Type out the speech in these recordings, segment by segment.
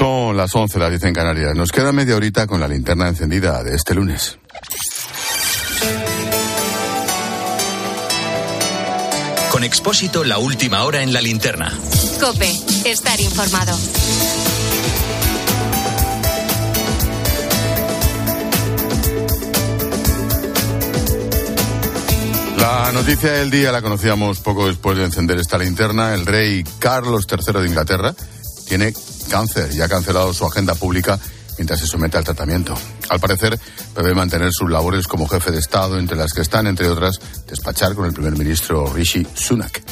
Son las 11, las 10 en Canarias. Nos queda media horita con la linterna encendida de este lunes. Con Expósito, la última hora en la linterna. Cope, estar informado. La noticia del día la conocíamos poco después de encender esta linterna. El rey Carlos III de Inglaterra tiene cáncer y ha cancelado su agenda pública mientras se somete al tratamiento. Al parecer, debe mantener sus labores como jefe de Estado, entre las que están, entre otras, despachar con el primer ministro Rishi Sunak.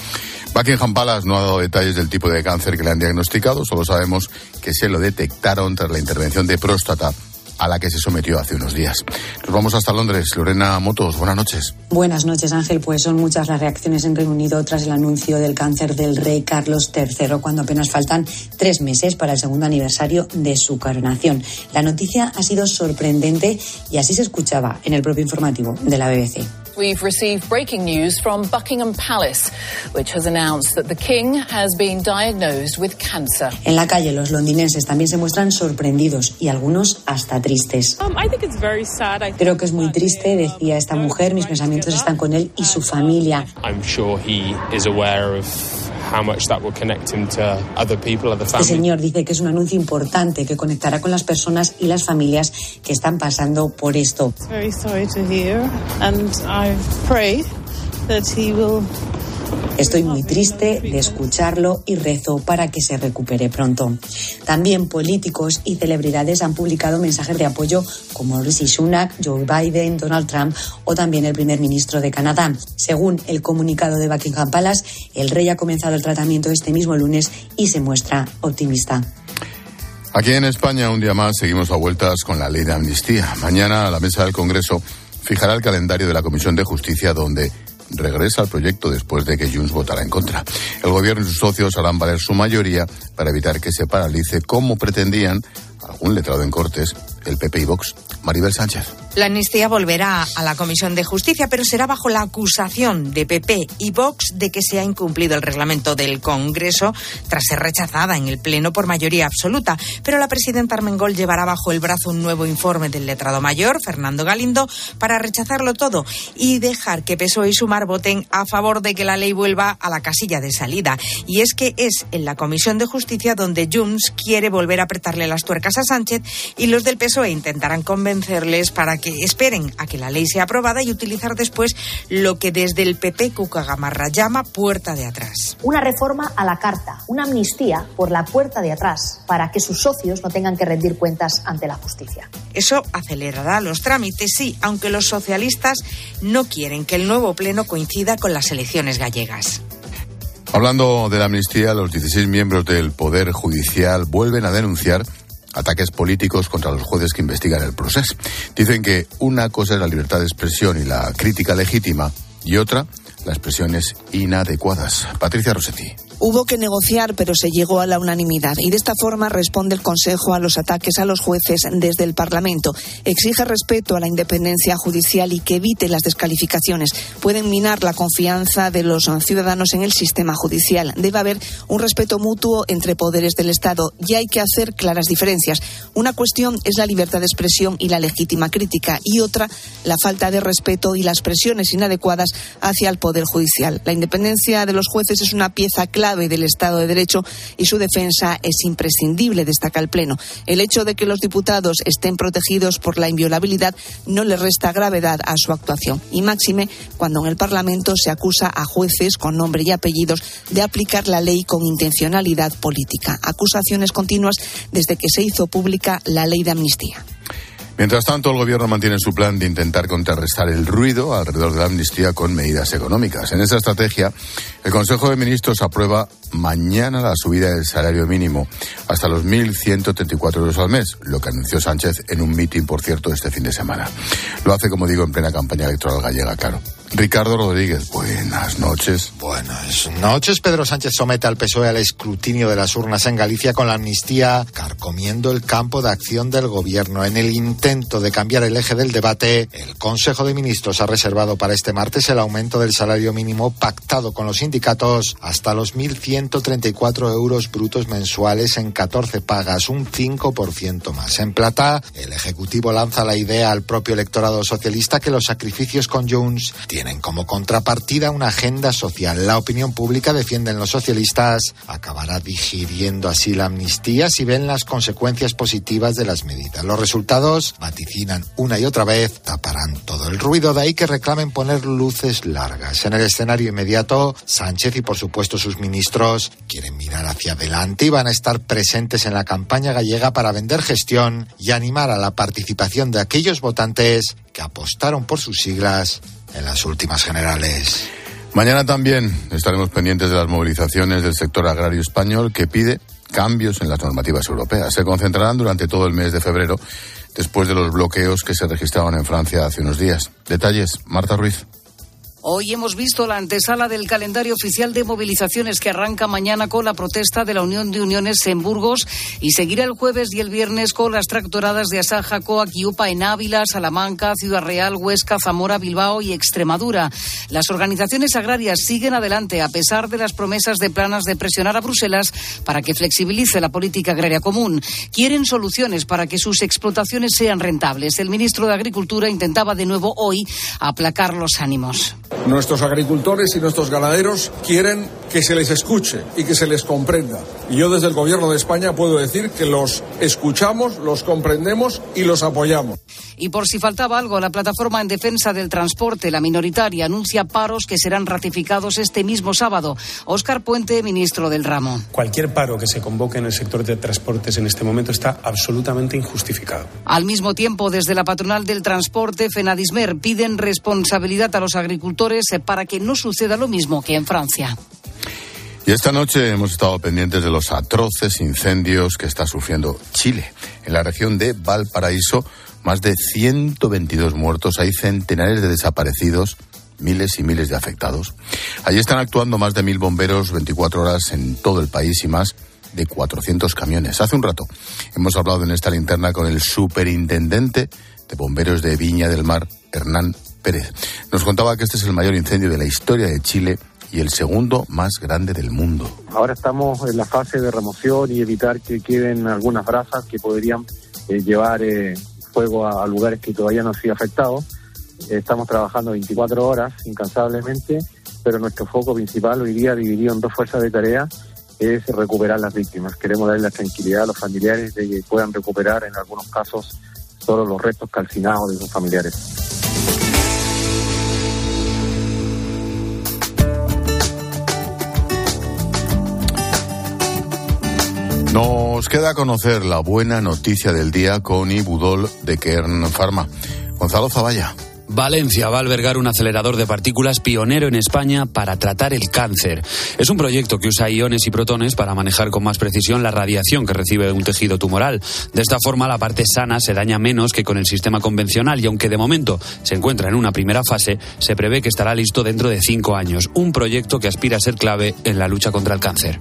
Buckingham Palace no ha dado detalles del tipo de cáncer que le han diagnosticado, solo sabemos que se lo detectaron tras la intervención de próstata a la que se sometió hace unos días. Nos vamos hasta Londres. Lorena Motos, buenas noches. Buenas noches, Ángel. Pues son muchas las reacciones en Reino Unido tras el anuncio del cáncer del rey Carlos III, cuando apenas faltan tres meses para el segundo aniversario de su coronación. La noticia ha sido sorprendente y así se escuchaba en el propio informativo de la BBC. We've received breaking news from Buckingham Palace, which has announced that the King has been diagnosed with cancer. En la calle, los londinenses también se muestran sorprendidos y algunos hasta tristes. Um, I think it's very sad. I Creo que es muy triste, decía esta mujer. Mis pensamientos están con él y su familia. I'm sure he is aware of how much that will connect him to other people, other Este señor dice que es un anuncio importante que conectará con las personas y las familias que están pasando por esto. It's very sorry to hear, and I pray that he will. Estoy muy triste de escucharlo y rezo para que se recupere pronto. También políticos y celebridades han publicado mensajes de apoyo como Rishi Sunak, Joe Biden, Donald Trump o también el primer ministro de Canadá. Según el comunicado de Buckingham Palace, el rey ha comenzado el tratamiento este mismo lunes y se muestra optimista. Aquí en España, un día más, seguimos a vueltas con la ley de amnistía. Mañana la mesa del Congreso fijará el calendario de la Comisión de Justicia donde regresa el proyecto después de que Junts votara en contra. El gobierno y sus socios harán valer su mayoría para evitar que se paralice como pretendían algún letrado en Cortes, el PP y Vox. Maribel Sánchez. La amnistía volverá a la Comisión de Justicia, pero será bajo la acusación de PP y Vox de que se ha incumplido el reglamento del Congreso tras ser rechazada en el Pleno por mayoría absoluta. Pero la presidenta Armengol llevará bajo el brazo un nuevo informe del letrado mayor, Fernando Galindo, para rechazarlo todo y dejar que PSOE y Sumar voten a favor de que la ley vuelva a la casilla de salida. Y es que es en la Comisión de Justicia donde Junts quiere volver a apretarle las tuercas a Sánchez y los del PSOE intentarán convencerles para que esperen a que la ley sea aprobada y utilizar después lo que desde el PP Cucagamarra llama puerta de atrás. Una reforma a la carta, una amnistía por la puerta de atrás, para que sus socios no tengan que rendir cuentas ante la justicia. Eso acelerará los trámites, sí, aunque los socialistas no quieren que el nuevo pleno coincida con las elecciones gallegas. Hablando de la amnistía, los 16 miembros del Poder Judicial vuelven a denunciar ataques políticos contra los jueces que investigan el proceso. Dicen que una cosa es la libertad de expresión y la crítica legítima y otra las expresiones inadecuadas. Patricia Rossetti. Hubo que negociar, pero se llegó a la unanimidad. Y de esta forma responde el Consejo a los ataques a los jueces desde el Parlamento. Exige respeto a la independencia judicial y que evite las descalificaciones. Pueden minar la confianza de los ciudadanos en el sistema judicial. Debe haber un respeto mutuo entre poderes del Estado y hay que hacer claras diferencias. Una cuestión es la libertad de expresión y la legítima crítica y otra la falta de respeto y las presiones inadecuadas hacia el Poder Judicial. La independencia de los jueces es una pieza clave del Estado de Derecho y su defensa es imprescindible, destaca el Pleno. El hecho de que los diputados estén protegidos por la inviolabilidad no le resta gravedad a su actuación. Y máxime cuando en el Parlamento se acusa a jueces con nombre y apellidos de aplicar la ley con intencionalidad política. Acusaciones continuas desde que se hizo pública la ley de amnistía. Mientras tanto, el gobierno mantiene su plan de intentar contrarrestar el ruido alrededor de la amnistía con medidas económicas. En esa estrategia, el Consejo de Ministros aprueba mañana la subida del salario mínimo hasta los 1.134 euros al mes, lo que anunció Sánchez en un mitin, por cierto, este fin de semana. Lo hace, como digo, en plena campaña electoral gallega, claro. Ricardo Rodríguez, buenas noches. Buenas noches. Pedro Sánchez somete al PSOE al escrutinio de las urnas en Galicia con la amnistía carcomiendo el campo de acción del gobierno. En el intento de cambiar el eje del debate, el Consejo de Ministros ha reservado para este martes el aumento del salario mínimo pactado con los sindicatos hasta los 1.134 euros brutos mensuales en 14 pagas, un 5% más. En plata, el Ejecutivo lanza la idea al propio electorado socialista que los sacrificios con Junts tienen como contrapartida una agenda social. La opinión pública, defienden los socialistas, acabará digiriendo así la amnistía si ven las consecuencias positivas de las medidas. Los resultados, vaticinan una y otra vez, taparán todo el ruido. De ahí que reclamen poner luces largas. En el escenario inmediato, Sánchez y por supuesto sus ministros quieren mirar hacia adelante y van a estar presentes en la campaña gallega para vender gestión y animar a la participación de aquellos votantes que apostaron por sus siglas en las últimas generales. Mañana también estaremos pendientes de las movilizaciones del sector agrario español que pide cambios en las normativas europeas. Se concentrarán durante todo el mes de febrero después de los bloqueos que se registraban en Francia hace unos días. Detalles, Marta Ruiz. Hoy hemos visto la antesala del calendario oficial de movilizaciones que arranca mañana con la protesta de la Unión de Uniones en Burgos y seguirá el jueves y el viernes con las tractoradas de Asaja, Coac en Ávila, Salamanca, Ciudad Real, Huesca, Zamora, Bilbao y Extremadura. Las organizaciones agrarias siguen adelante a pesar de las promesas de planas de presionar a Bruselas para que flexibilice la política agraria común. Quieren soluciones para que sus explotaciones sean rentables. El ministro de Agricultura intentaba de nuevo hoy aplacar los ánimos. Nuestros agricultores y nuestros ganaderos quieren que se les escuche y que se les comprenda. Y yo desde el Gobierno de España puedo decir que los escuchamos, los comprendemos y los apoyamos. Y por si faltaba algo, la plataforma en defensa del transporte, la minoritaria, anuncia paros que serán ratificados este mismo sábado. Óscar Puente, ministro del ramo. Cualquier paro que se convoque en el sector de transportes en este momento está absolutamente injustificado. Al mismo tiempo, desde la patronal del transporte, Fenadismer, piden responsabilidad a los agricultores para que no suceda lo mismo que en Francia. Y esta noche hemos estado pendientes de los atroces incendios que está sufriendo Chile. En la región de Valparaíso, más de 122 muertos, hay centenares de desaparecidos, miles y miles de afectados. Allí están actuando más de mil bomberos 24 horas en todo el país y más de 400 camiones. Hace un rato hemos hablado en esta linterna con el superintendente de bomberos de Viña del Mar, Hernán Pérez. Nos contaba que este es el mayor incendio de la historia de Chile y el segundo más grande del mundo. Ahora estamos en la fase de remoción y evitar que queden algunas brasas que podrían eh, llevar eh, fuego a, lugares que todavía no han sido afectados. estamos trabajando 24 horas incansablemente, pero nuestro foco principal hoy día, dividido en dos fuerzas de tarea, es recuperar las víctimas. Queremos darle la tranquilidad a los familiares de que puedan recuperar en algunos casos solo los restos calcinados de sus familiares. Nos queda conocer la buena noticia del día con Ibudol de Kern Pharma. Gonzalo Zavalla. Valencia va a albergar un acelerador de partículas pionero en España para tratar el cáncer. Es un proyecto que usa iones y protones para manejar con más precisión la radiación que recibe un tejido tumoral. De esta forma, la parte sana se daña menos que con el sistema convencional y aunque de momento se encuentra en una primera fase, se prevé que estará listo dentro de cinco años. Un proyecto que aspira a ser clave en la lucha contra el cáncer.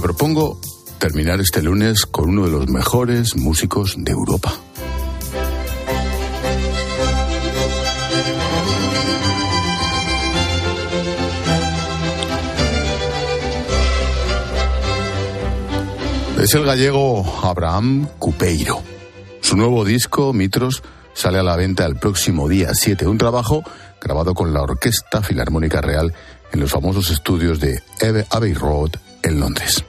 Propongo terminar este lunes con uno de los mejores músicos de Europa. Es el gallego Abraham Cupeiro. Su nuevo disco, Mitros, sale a la venta el próximo día 7. Un trabajo grabado con la Orquesta Filarmónica Real en los famosos estudios de Abbey Road en Londres.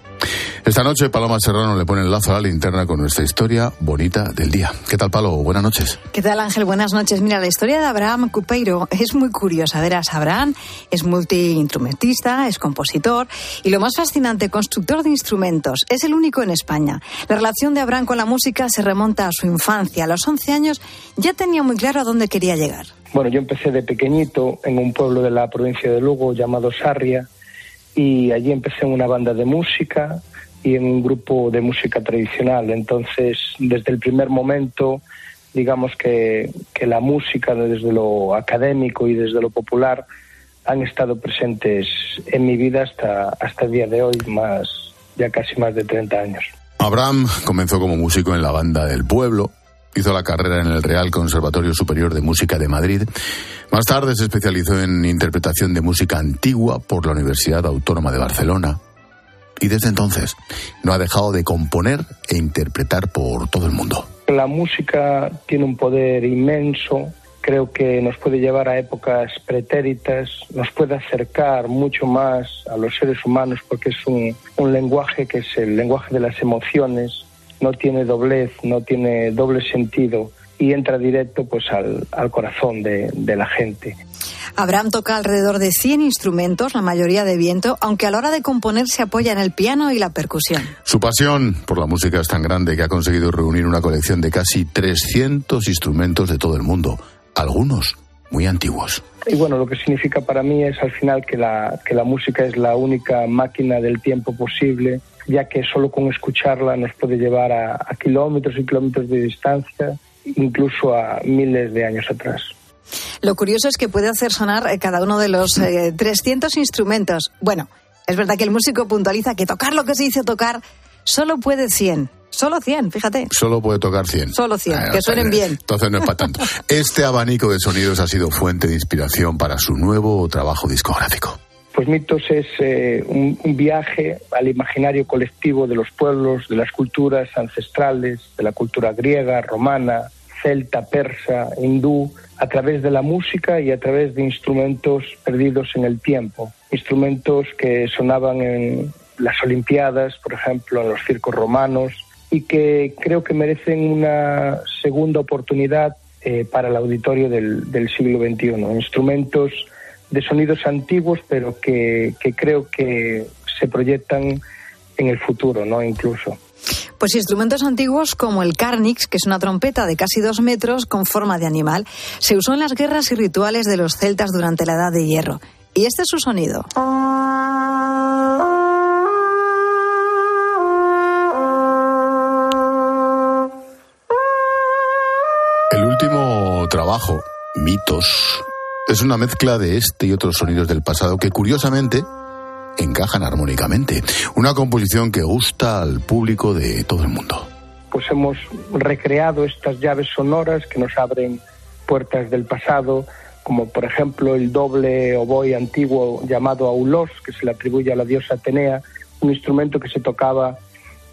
Esta noche Paloma Serrano le pone el lazo a la linterna con nuestra historia bonita del día. ¿Qué tal, Palo? Buenas noches. ¿Qué tal, Ángel? Buenas noches. Mira, la historia de Abraham Cupeiro es muy curiosa. Verás, Abraham es multiinstrumentista, es compositor y lo más fascinante, constructor de instrumentos. Es el único en España. La relación de Abraham con la música se remonta a su infancia. A los 11 años ya tenía muy claro a dónde quería llegar. Bueno, yo empecé de pequeñito en un pueblo de la provincia de Lugo llamado Sarria y allí empecé en una banda de música y en un grupo de música tradicional. Entonces, desde el primer momento, digamos que, que la música, desde lo académico y desde lo popular, han estado presentes en mi vida hasta, hasta el día de hoy, más ya casi más de 30 años. Abraham comenzó como músico en la banda del pueblo, hizo la carrera en el Real Conservatorio Superior de Música de Madrid. Más tarde se especializó en interpretación de música antigua por la Universidad Autónoma de Barcelona y desde entonces no ha dejado de componer e interpretar por todo el mundo. La música tiene un poder inmenso, creo que nos puede llevar a épocas pretéritas, nos puede acercar mucho más a los seres humanos porque es un, un lenguaje que es el lenguaje de las emociones, no tiene doblez, no tiene doble sentido y entra directo pues al, al corazón de, de la gente. Abraham toca alrededor de 100 instrumentos, la mayoría de viento, aunque a la hora de componer se apoya en el piano y la percusión. Su pasión por la música es tan grande que ha conseguido reunir una colección de casi 300 instrumentos de todo el mundo, algunos muy antiguos. Y bueno, lo que significa para mí es al final que la, que la música es la única máquina del tiempo posible, ya que solo con escucharla nos puede llevar a, a kilómetros y kilómetros de distancia, incluso a miles de años atrás. Lo curioso es que puede hacer sonar eh, cada uno de los eh, 300 instrumentos. Bueno, es verdad que el músico puntualiza que tocar lo que se dice tocar solo puede 100. Solo 100, fíjate. Solo puede tocar 100. Solo 100, ah, que suenen bien. Entonces no es para tanto. Este abanico de sonidos ha sido fuente de inspiración para su nuevo trabajo discográfico. Pues Mitos es eh, un, un, viaje al imaginario colectivo de los pueblos, de las culturas ancestrales, de la cultura griega, romana, celta, persa, hindú, a través de la música y a través de instrumentos perdidos en el tiempo. Instrumentos que sonaban en las Olimpiadas, por ejemplo, en los circos romanos, y que creo que merecen una segunda oportunidad eh, para el auditorio del, siglo XXI. Instrumentos de sonidos antiguos, pero que, que creo que se proyectan en el futuro, ¿no? Incluso. Pues instrumentos antiguos como el carnix, que es una trompeta de casi dos metros con forma de animal, se usó en las guerras y rituales de los celtas durante la Edad de Hierro. Y este es su sonido. El último trabajo, Mitos, es una mezcla de este y otros sonidos del pasado que curiosamente encajan armónicamente. Una composición que gusta al público de todo el mundo. Pues hemos recreado estas llaves sonoras que nos abren puertas del pasado, como por ejemplo el doble oboe antiguo llamado aulos, que se le atribuye a la diosa Atenea, un instrumento que se tocaba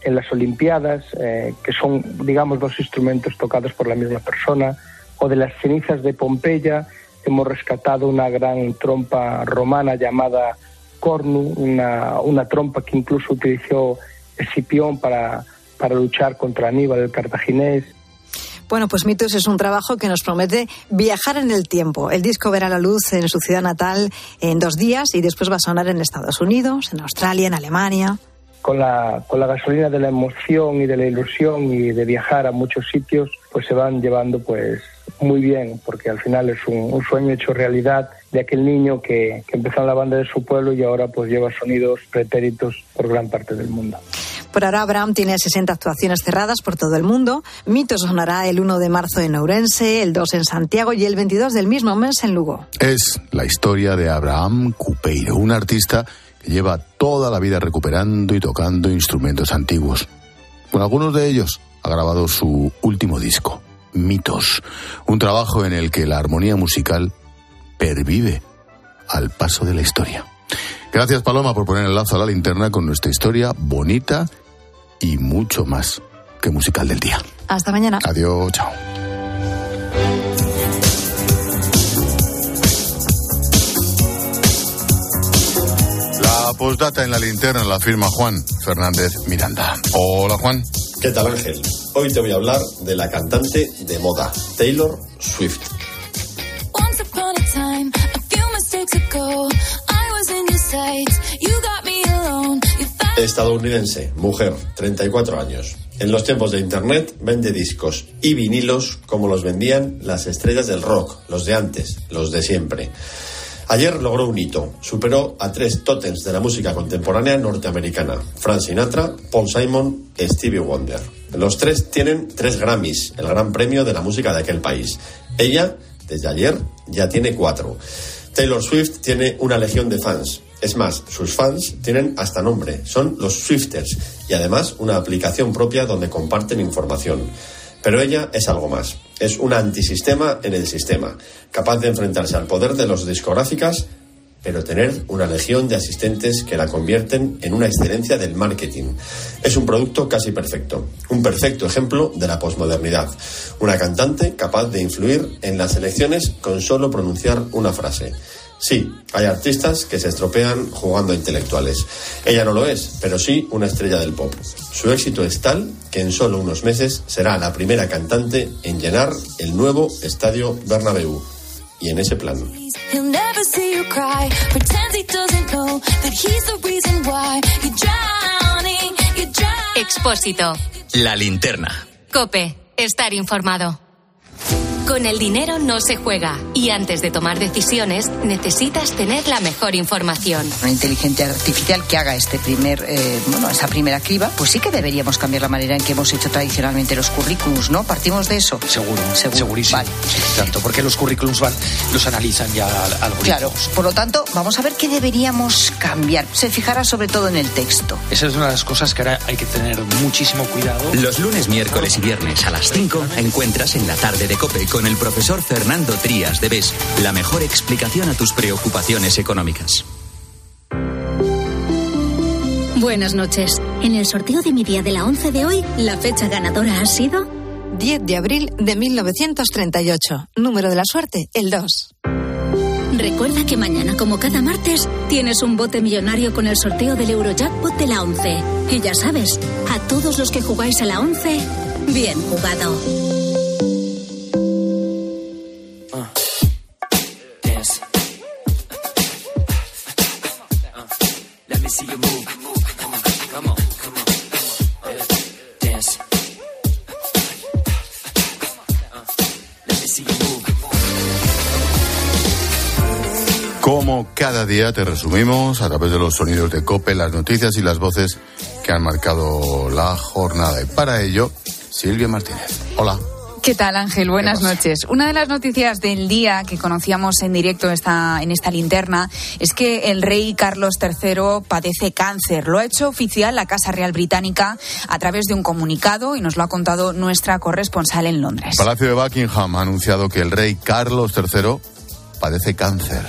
en las Olimpiadas, eh, que son, digamos, dos instrumentos tocados por la misma persona, o de las cenizas de Pompeya, hemos rescatado una gran trompa romana llamada cornu, una, una trompa que incluso utilizó Escipión para, para luchar contra Aníbal el cartaginés. Bueno, pues Mitos es un trabajo que nos promete viajar en el tiempo. El disco verá la luz en su ciudad natal en dos días y después va a sonar en Estados Unidos, en Australia, en Alemania. Con la, con la gasolina de la emoción y de la ilusión y de viajar a muchos sitios, pues se van llevando pues muy bien, porque al final es un, un sueño hecho realidad de aquel niño que, que, empezó en la banda de su pueblo y ahora pues lleva sonidos pretéritos por gran parte del mundo. Por ahora Abraham tiene 60 actuaciones cerradas por todo el mundo. Mitos sonará el 1 de marzo en Ourense, el 2 en Santiago y el 22 del mismo mes en Lugo. Es la historia de Abraham Cupeiro, un artista que lleva toda la vida recuperando y tocando instrumentos antiguos. Con algunos de ellos ha grabado su último disco, Mitos, un trabajo en el que la armonía musical pervive al paso de la historia. Gracias Paloma por poner el lazo a la linterna con nuestra historia bonita y mucho más que musical del día. Hasta mañana. Adiós, chao. La postdata en la linterna la firma Juan Fernández Miranda. Hola Juan. ¿Qué tal Ángel? Hoy te voy a hablar de la cantante de moda, Taylor Swift. Estadounidense, mujer, 34 años. En los tiempos de Internet vende discos y vinilos como los vendían las estrellas del rock, los de antes, los de siempre. Ayer logró un hito. Superó a tres tótems de la música contemporánea norteamericana: Frank Sinatra, Paul Simon, Stevie Wonder. Los tres tienen tres Grammys, el gran premio de la música de aquel país. Ella, desde ayer, ya tiene cuatro. Taylor Swift tiene una legión de fans. Es más, sus fans tienen hasta nombre, son los Swifters, y además una aplicación propia donde comparten información. Pero ella es algo más. Es un antisistema en el sistema, capaz de enfrentarse al poder de los discográficas, pero tener una legión de asistentes que la convierten en una excelencia del marketing. Es un producto casi perfecto, un perfecto ejemplo de la posmodernidad. Una cantante capaz de influir en las elecciones con solo pronunciar una frase. Sí, hay artistas que se estropean jugando a intelectuales. Ella no lo es, pero sí una estrella del pop. Su éxito es tal que en solo unos meses será la primera cantante en llenar el nuevo estadio Bernabéu. Y en ese plan. Expósito. La linterna. Cope. Estar informado. Con el dinero no se juega y antes de tomar decisiones necesitas tener la mejor información. Una inteligencia artificial que haga este primer, eh, bueno, esa primera criba, pues sí que deberíamos cambiar la manera en que hemos hecho tradicionalmente los currículums, ¿no? Partimos de eso. Seguro, segurísimo. Vale. Tanto porque los currículums van, los analizan ya algoritmos. Claro, por lo tanto, vamos a ver qué deberíamos cambiar. Se fijará sobre todo en el texto. Esa es una de las cosas que ahora hay que tener muchísimo cuidado. Los lunes, miércoles y viernes a las 5 encuentras en la tarde de COPE con el profesor Fernando Trías de BES la mejor explicación a tus preocupaciones económicas. Buenas noches. En el sorteo de mi día de la 11 de hoy, la fecha ganadora ha sido 10 de abril de 1938. Número de la suerte, el 2. Recuerda que mañana, como cada martes, tienes un bote millonario con el sorteo del Eurojackpot de la 11. Y ya sabes, a todos los que jugáis a la 11, bien jugado. Como cada día te resumimos a través de los sonidos de Cope, las noticias y las voces que han marcado la jornada. Y para ello, Silvia Martínez. Hola. ¿Qué tal, Ángel? Buenas noches. Una de las noticias del día que conocíamos en directo esta, en esta linterna es que el rey Carlos III padece cáncer. Lo ha hecho oficial la Casa Real Británica a través de un comunicado y nos lo ha contado nuestra corresponsal en Londres. Palacio de Buckingham ha anunciado que el rey Carlos III padece cáncer.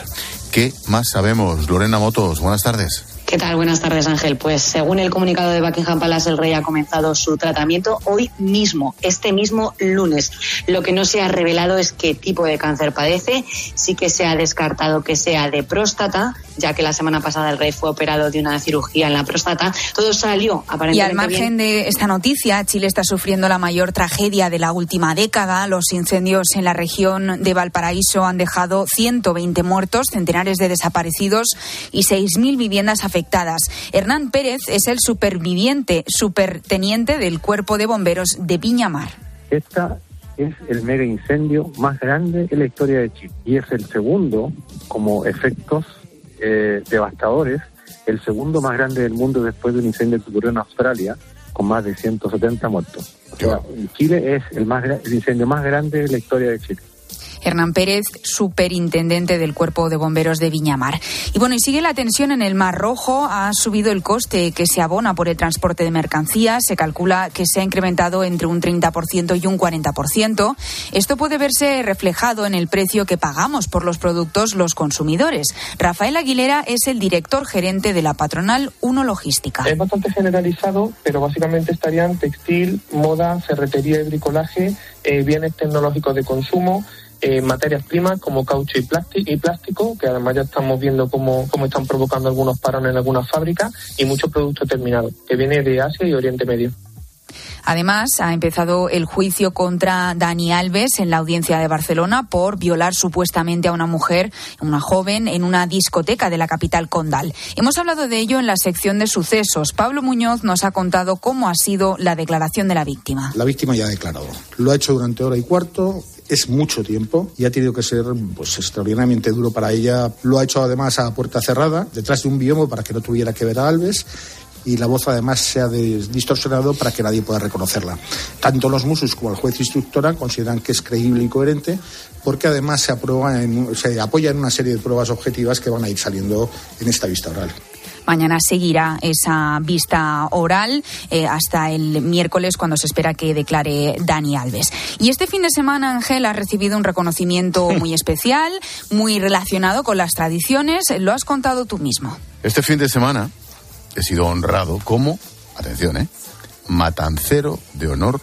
¿Qué más sabemos? Lorena Motos, buenas tardes. ¿Qué tal? Buenas tardes, Ángel. Pues según el comunicado de Buckingham Palace, el rey ha comenzado su tratamiento hoy mismo, este mismo lunes. Lo que no se ha revelado es qué tipo de cáncer padece. Sí que se ha descartado que sea de próstata, ya que la semana pasada el rey fue operado de una cirugía en la próstata. Todo salió aparentemente. Y al margen de esta noticia, Chile está sufriendo la mayor tragedia de la última década. Los incendios en la región de Valparaíso han dejado 120 muertos, centenares de desaparecidos y 6.000 viviendas afectadas Hernán Pérez es el superviviente, superteniente del Cuerpo de Bomberos de Viñamar. Esta es el mega incendio más grande en la historia de Chile y es el segundo, como efectos eh, devastadores, el segundo más grande del mundo después de un incendio que ocurrió en Australia con más de 170 muertos. Chile es el, más, el incendio más grande de la historia de Chile. Hernán Pérez, superintendente del Cuerpo de Bomberos de Viñamar. Y bueno, y sigue la tensión en el Mar Rojo. Ha subido el coste que se abona por el transporte de mercancías. Se calcula que se ha incrementado entre un 30% y un 40%. Esto puede verse reflejado en el precio que pagamos por los productos los consumidores. Rafael Aguilera es el director gerente de la patronal Uno Logística. Es bastante generalizado, pero básicamente estarían textil, moda, ferretería y bricolaje, eh, bienes tecnológicos de consumo, eh, materias primas como caucho y plástico, y plástico, que además ya estamos viendo cómo, cómo están provocando algunos parones en algunas fábricas, y muchos productos terminados, que viene de Asia y Oriente Medio. Además, ha empezado el juicio contra Dani Alves en la audiencia de Barcelona por violar supuestamente a una mujer, una joven, en una discoteca de la capital condal. Hemos hablado de ello en la sección de sucesos. Pablo Muñoz nos ha contado cómo ha sido la declaración de la víctima. La víctima ya ha declarado. Lo ha hecho durante hora y cuarto. Es mucho tiempo y ha tenido que ser pues, extraordinariamente duro para ella. Lo ha hecho además a puerta cerrada, detrás de un biomo para que no tuviera que ver a Alves y la voz además se ha distorsionado para que nadie pueda reconocerla. Tanto los musos como el juez instructora consideran que es creíble y coherente porque además se, aprueba en, se apoya en una serie de pruebas objetivas que van a ir saliendo en esta vista oral. Mañana seguirá esa vista oral eh, hasta el miércoles cuando se espera que declare Dani Alves. Y este fin de semana, Ángel, ha recibido un reconocimiento muy especial, muy relacionado con las tradiciones. Lo has contado tú mismo. Este fin de semana he sido honrado como, atención, ¿eh? Matancero de honor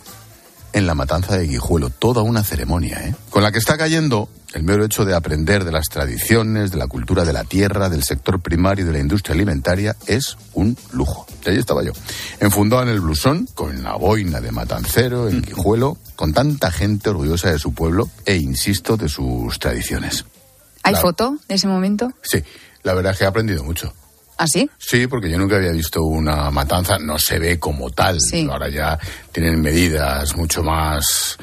en la matanza de Guijuelo. Toda una ceremonia, ¿eh? Con la que está cayendo el mero hecho de aprender de las tradiciones, de la cultura de la tierra, del sector primario y de la industria alimentaria es un lujo. Y ahí estaba yo, enfundado en el blusón, con la boina de matancero en Guijuelo, con tanta gente orgullosa de su pueblo e, insisto, de sus tradiciones. ¿Hay foto de ese momento? Sí, la verdad es que he aprendido mucho. ¿Ah, sí? Sí, porque yo nunca había visto una matanza, no se ve como tal. Ahora ya tienen medidas mucho más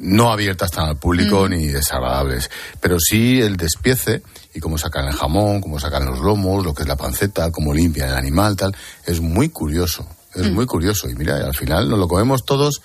no abiertas tan al público Mm. ni desagradables. Pero sí el despiece y cómo sacan el jamón, cómo sacan los lomos, lo que es la panceta, cómo limpian el animal, tal, es muy curioso. Es Mm. muy curioso. Y mira, al final nos lo comemos todos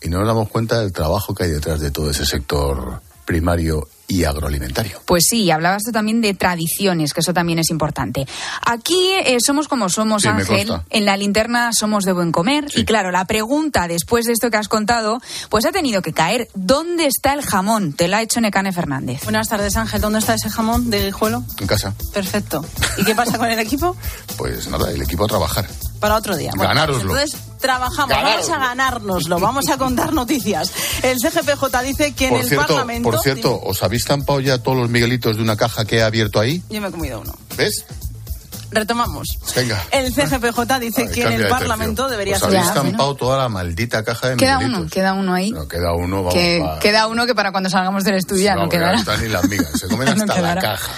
y no nos damos cuenta del trabajo que hay detrás de todo ese sector primario y agroalimentario. Pues sí, hablabas tú también de tradiciones, que eso también es importante. Aquí eh, somos como somos, Sí, Ángel. En la linterna somos de buen comer. Y claro, la pregunta después de esto que has contado, pues ha tenido que caer. ¿Dónde está el jamón? Te lo ha hecho Necane Fernández. Buenas tardes, Ángel. ¿Dónde está ese jamón de Guijuelo? En casa, Perfecto. ¿Y qué pasa con el equipo? pues nada, el equipo a trabajar. Para otro día. Ganároslo. Entonces, trabajamos. Ganároslo. Vamos a ganárnoslo. Vamos a contar noticias. El CGPJ dice que en Por el cierto, Parlamento... por cierto, ¿os habéis estampado ya todos los miguelitos de una caja que he abierto ahí? Yo me he comido uno. ¿Ves? Retomamos. Venga. El CGPJ dice que en el de Parlamento tercio. debería ser... habéis estampado toda la maldita caja de Queda miguelitos. uno, queda uno ahí. No, queda uno, vamos, que, queda uno que para cuando salgamos del estudio ya no que quedará. no están ni las migas, se comen No hasta la quedará. caja.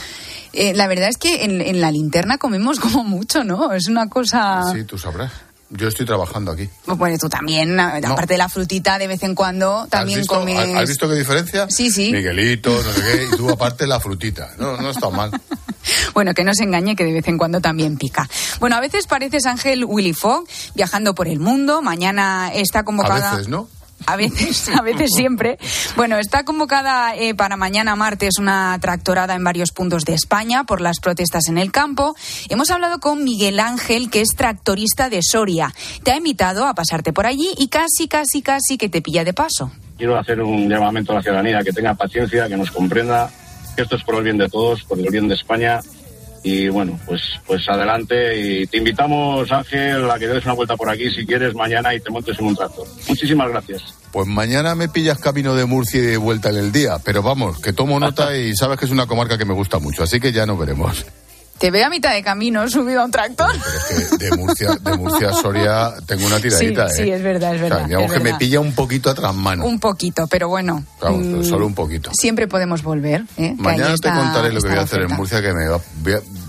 Eh, la verdad es que en, en la linterna comemos como mucho, ¿no? Es una cosa... Sí, tú sabrás. Yo estoy trabajando aquí. Bueno, tú también, a- aparte de la frutita, de vez en cuando también ¿Has visto, comes... ¿Has- ¿Has visto qué diferencia? Sí, sí. Miguelito, no sé qué, y tú aparte la frutita. No, no está mal. Bueno, que no se engañe que de vez en cuando también pica. Bueno, a veces pareces Ángel Willy Fogg viajando por el mundo. Mañana está convocada. A veces, ¿no? A veces, a veces siempre. Bueno, está convocada eh, para mañana martes una tractorada en varios puntos de España por las protestas en el campo. Hemos hablado con Miguel Ángel, que es tractorista de Soria. Te ha invitado a pasarte por allí y casi, casi, casi que te pilla de paso. Quiero hacer un llamamiento a la ciudadanía que tenga paciencia, que nos comprenda, que esto es por el bien de todos, por el bien de España. Y bueno, pues, pues adelante. Y te invitamos, Ángel, a que des una vuelta por aquí si quieres mañana y te montes en un tractor. Muchísimas gracias. Pues mañana me pillas camino de Murcia y de vuelta en el día. Pero vamos, que tomo nota y sabes que es una comarca que me gusta mucho. Así que ya nos veremos. Te veo a mitad de camino subido a un tractor. De Murcia, de Murcia a Soria tengo una tiradita, Sí, ¿eh? sí, es verdad, es O sea, verdad, digamos es que me verdad. pilla un poquito atrás mano. Un poquito, pero bueno. Vamos, pero mm, solo un poquito. Siempre podemos volver. ¿eh? Que Mañana te contaré lo que voy a hacer en oferta. Murcia, que me, va-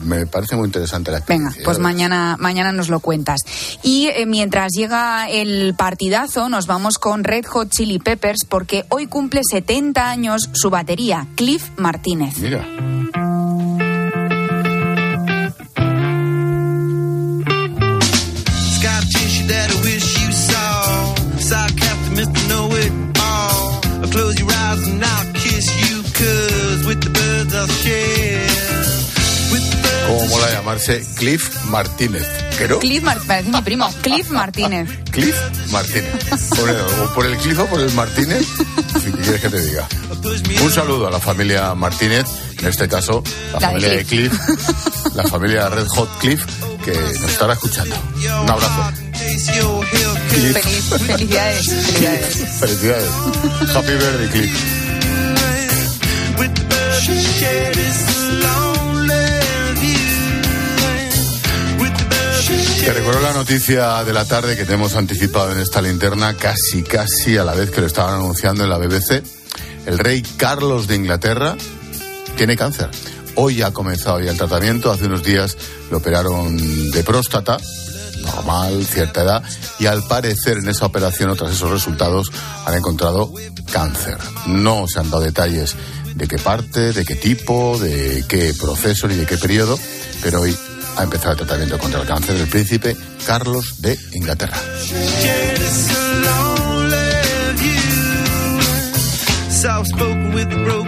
me parece muy interesante la Venga, experiencia. pues Ya mañana, mañana nos lo cuentas. Y eh, mientras llega el partidazo, nos vamos con Red Hot Chili Peppers porque hoy cumple 70 años su batería, Cliff Martínez. Mira. Llamarse Cliff Martínez. ¿Pero? Cliff Martínez, parece mi primo, Cliff Martínez. Cliff Martínez. Por el, o por el Cliff o por el Martínez. Si quieres que te diga. Un saludo a la familia Martínez, en este caso la, La de familia de Cliff, la familia Red Hot Cliff, que nos estará escuchando. Un abrazo. Cliff. Feliz- felicidades, felicidades. Felicidades. Happy birthday, Cliff. Te recuerdo la noticia de la tarde que te hemos anticipado en esta linterna casi, casi a la vez que lo estaban anunciando en la BBC. El rey Carlos de Inglaterra tiene cáncer. Hoy ha comenzado ya el tratamiento. Hace unos días lo operaron de próstata, normal, cierta edad, y al parecer en esa operación, tras esos resultados, han encontrado cáncer. No se han dado detalles de qué parte, de qué tipo, de qué proceso ni de qué periodo, pero hoy ha empezado el tratamiento contra el cáncer del príncipe Carlos de Inglaterra. share this lonely. View. Soft spoken with a broken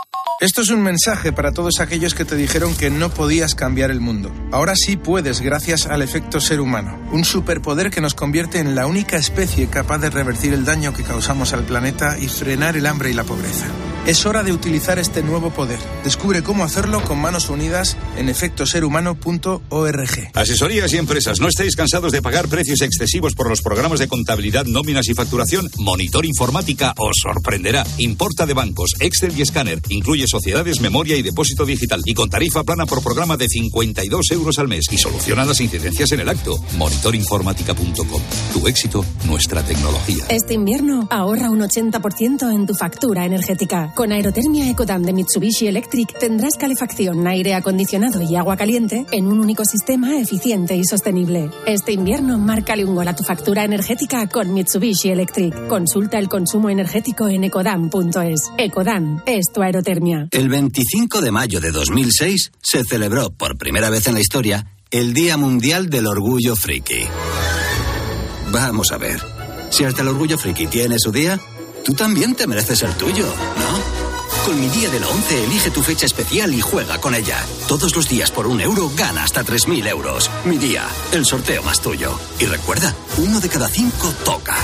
Esto es un mensaje para todos aquellos que te dijeron que no podías cambiar el mundo. Ahora sí puedes gracias al efecto ser humano, un superpoder que nos convierte en la única especie capaz de revertir el daño que causamos al planeta y frenar el hambre y la pobreza. Es hora de utilizar este nuevo poder. Descubre cómo hacerlo con manos unidas en efectoserhumano.org. Asesorías y empresas, ¿no estáis cansados de pagar precios excesivos por los programas de contabilidad, nóminas y facturación? Monitor Informática os sorprenderá. Importa de bancos, Excel y escáner. Incluye sociedades, memoria y depósito digital. Y con tarifa plana por programa de 52 euros al mes. Y soluciona las incidencias en el acto. Monitorinformática.com. Tu éxito, nuestra tecnología. Este invierno ahorra un 80% en tu factura energética. Con Aerotermia Ecodan de Mitsubishi Electric tendrás calefacción, aire acondicionado y agua caliente en un único sistema eficiente y sostenible. Este invierno márcale un gol a tu factura energética con Mitsubishi Electric. Consulta el consumo energético en ecodan.es. Ecodan es tu aerotermia. El 25 de mayo de 2006 se celebró por primera vez en la historia el Día Mundial del Orgullo Friki. Vamos a ver, si hasta el Orgullo Friki tiene su día, tú también te mereces el tuyo, ¿no? Con mi día de la 11 elige tu fecha especial y juega con ella. Todos los días por un euro gana hasta 3.000 euros. Mi día, el sorteo más tuyo. Y recuerda, uno de cada cinco toca.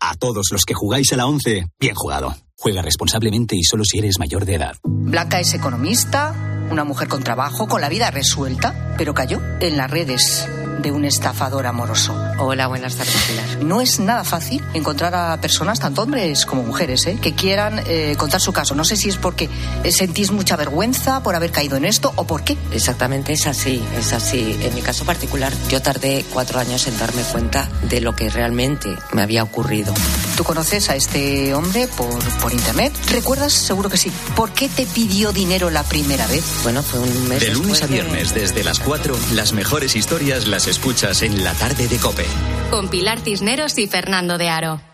A todos los que jugáis a la 11, bien jugado. Juega responsablemente y solo si eres mayor de edad. Blanca es economista, una mujer con trabajo, con la vida resuelta, pero cayó en las redes de un estafador amoroso. Hola, buenas tardes, Pilar. No es nada fácil encontrar a personas, tanto hombres como mujeres, ¿eh? que quieran eh, contar su caso. No sé si es porque eh, sentís mucha vergüenza por haber caído en esto o por qué. Exactamente, es así, es así. En mi caso particular, yo tardé cuatro años en darme cuenta de lo que realmente me había ocurrido. ¿Tú conoces a este hombre por, por internet? ¿Recuerdas? Seguro que sí. ¿Por qué te pidió dinero la primera vez? Bueno, fue un mes De lunes a viernes, desde las 4, las mejores historias las escuchas en la tarde de Cope. Con Pilar Cisneros y Fernando de Aro.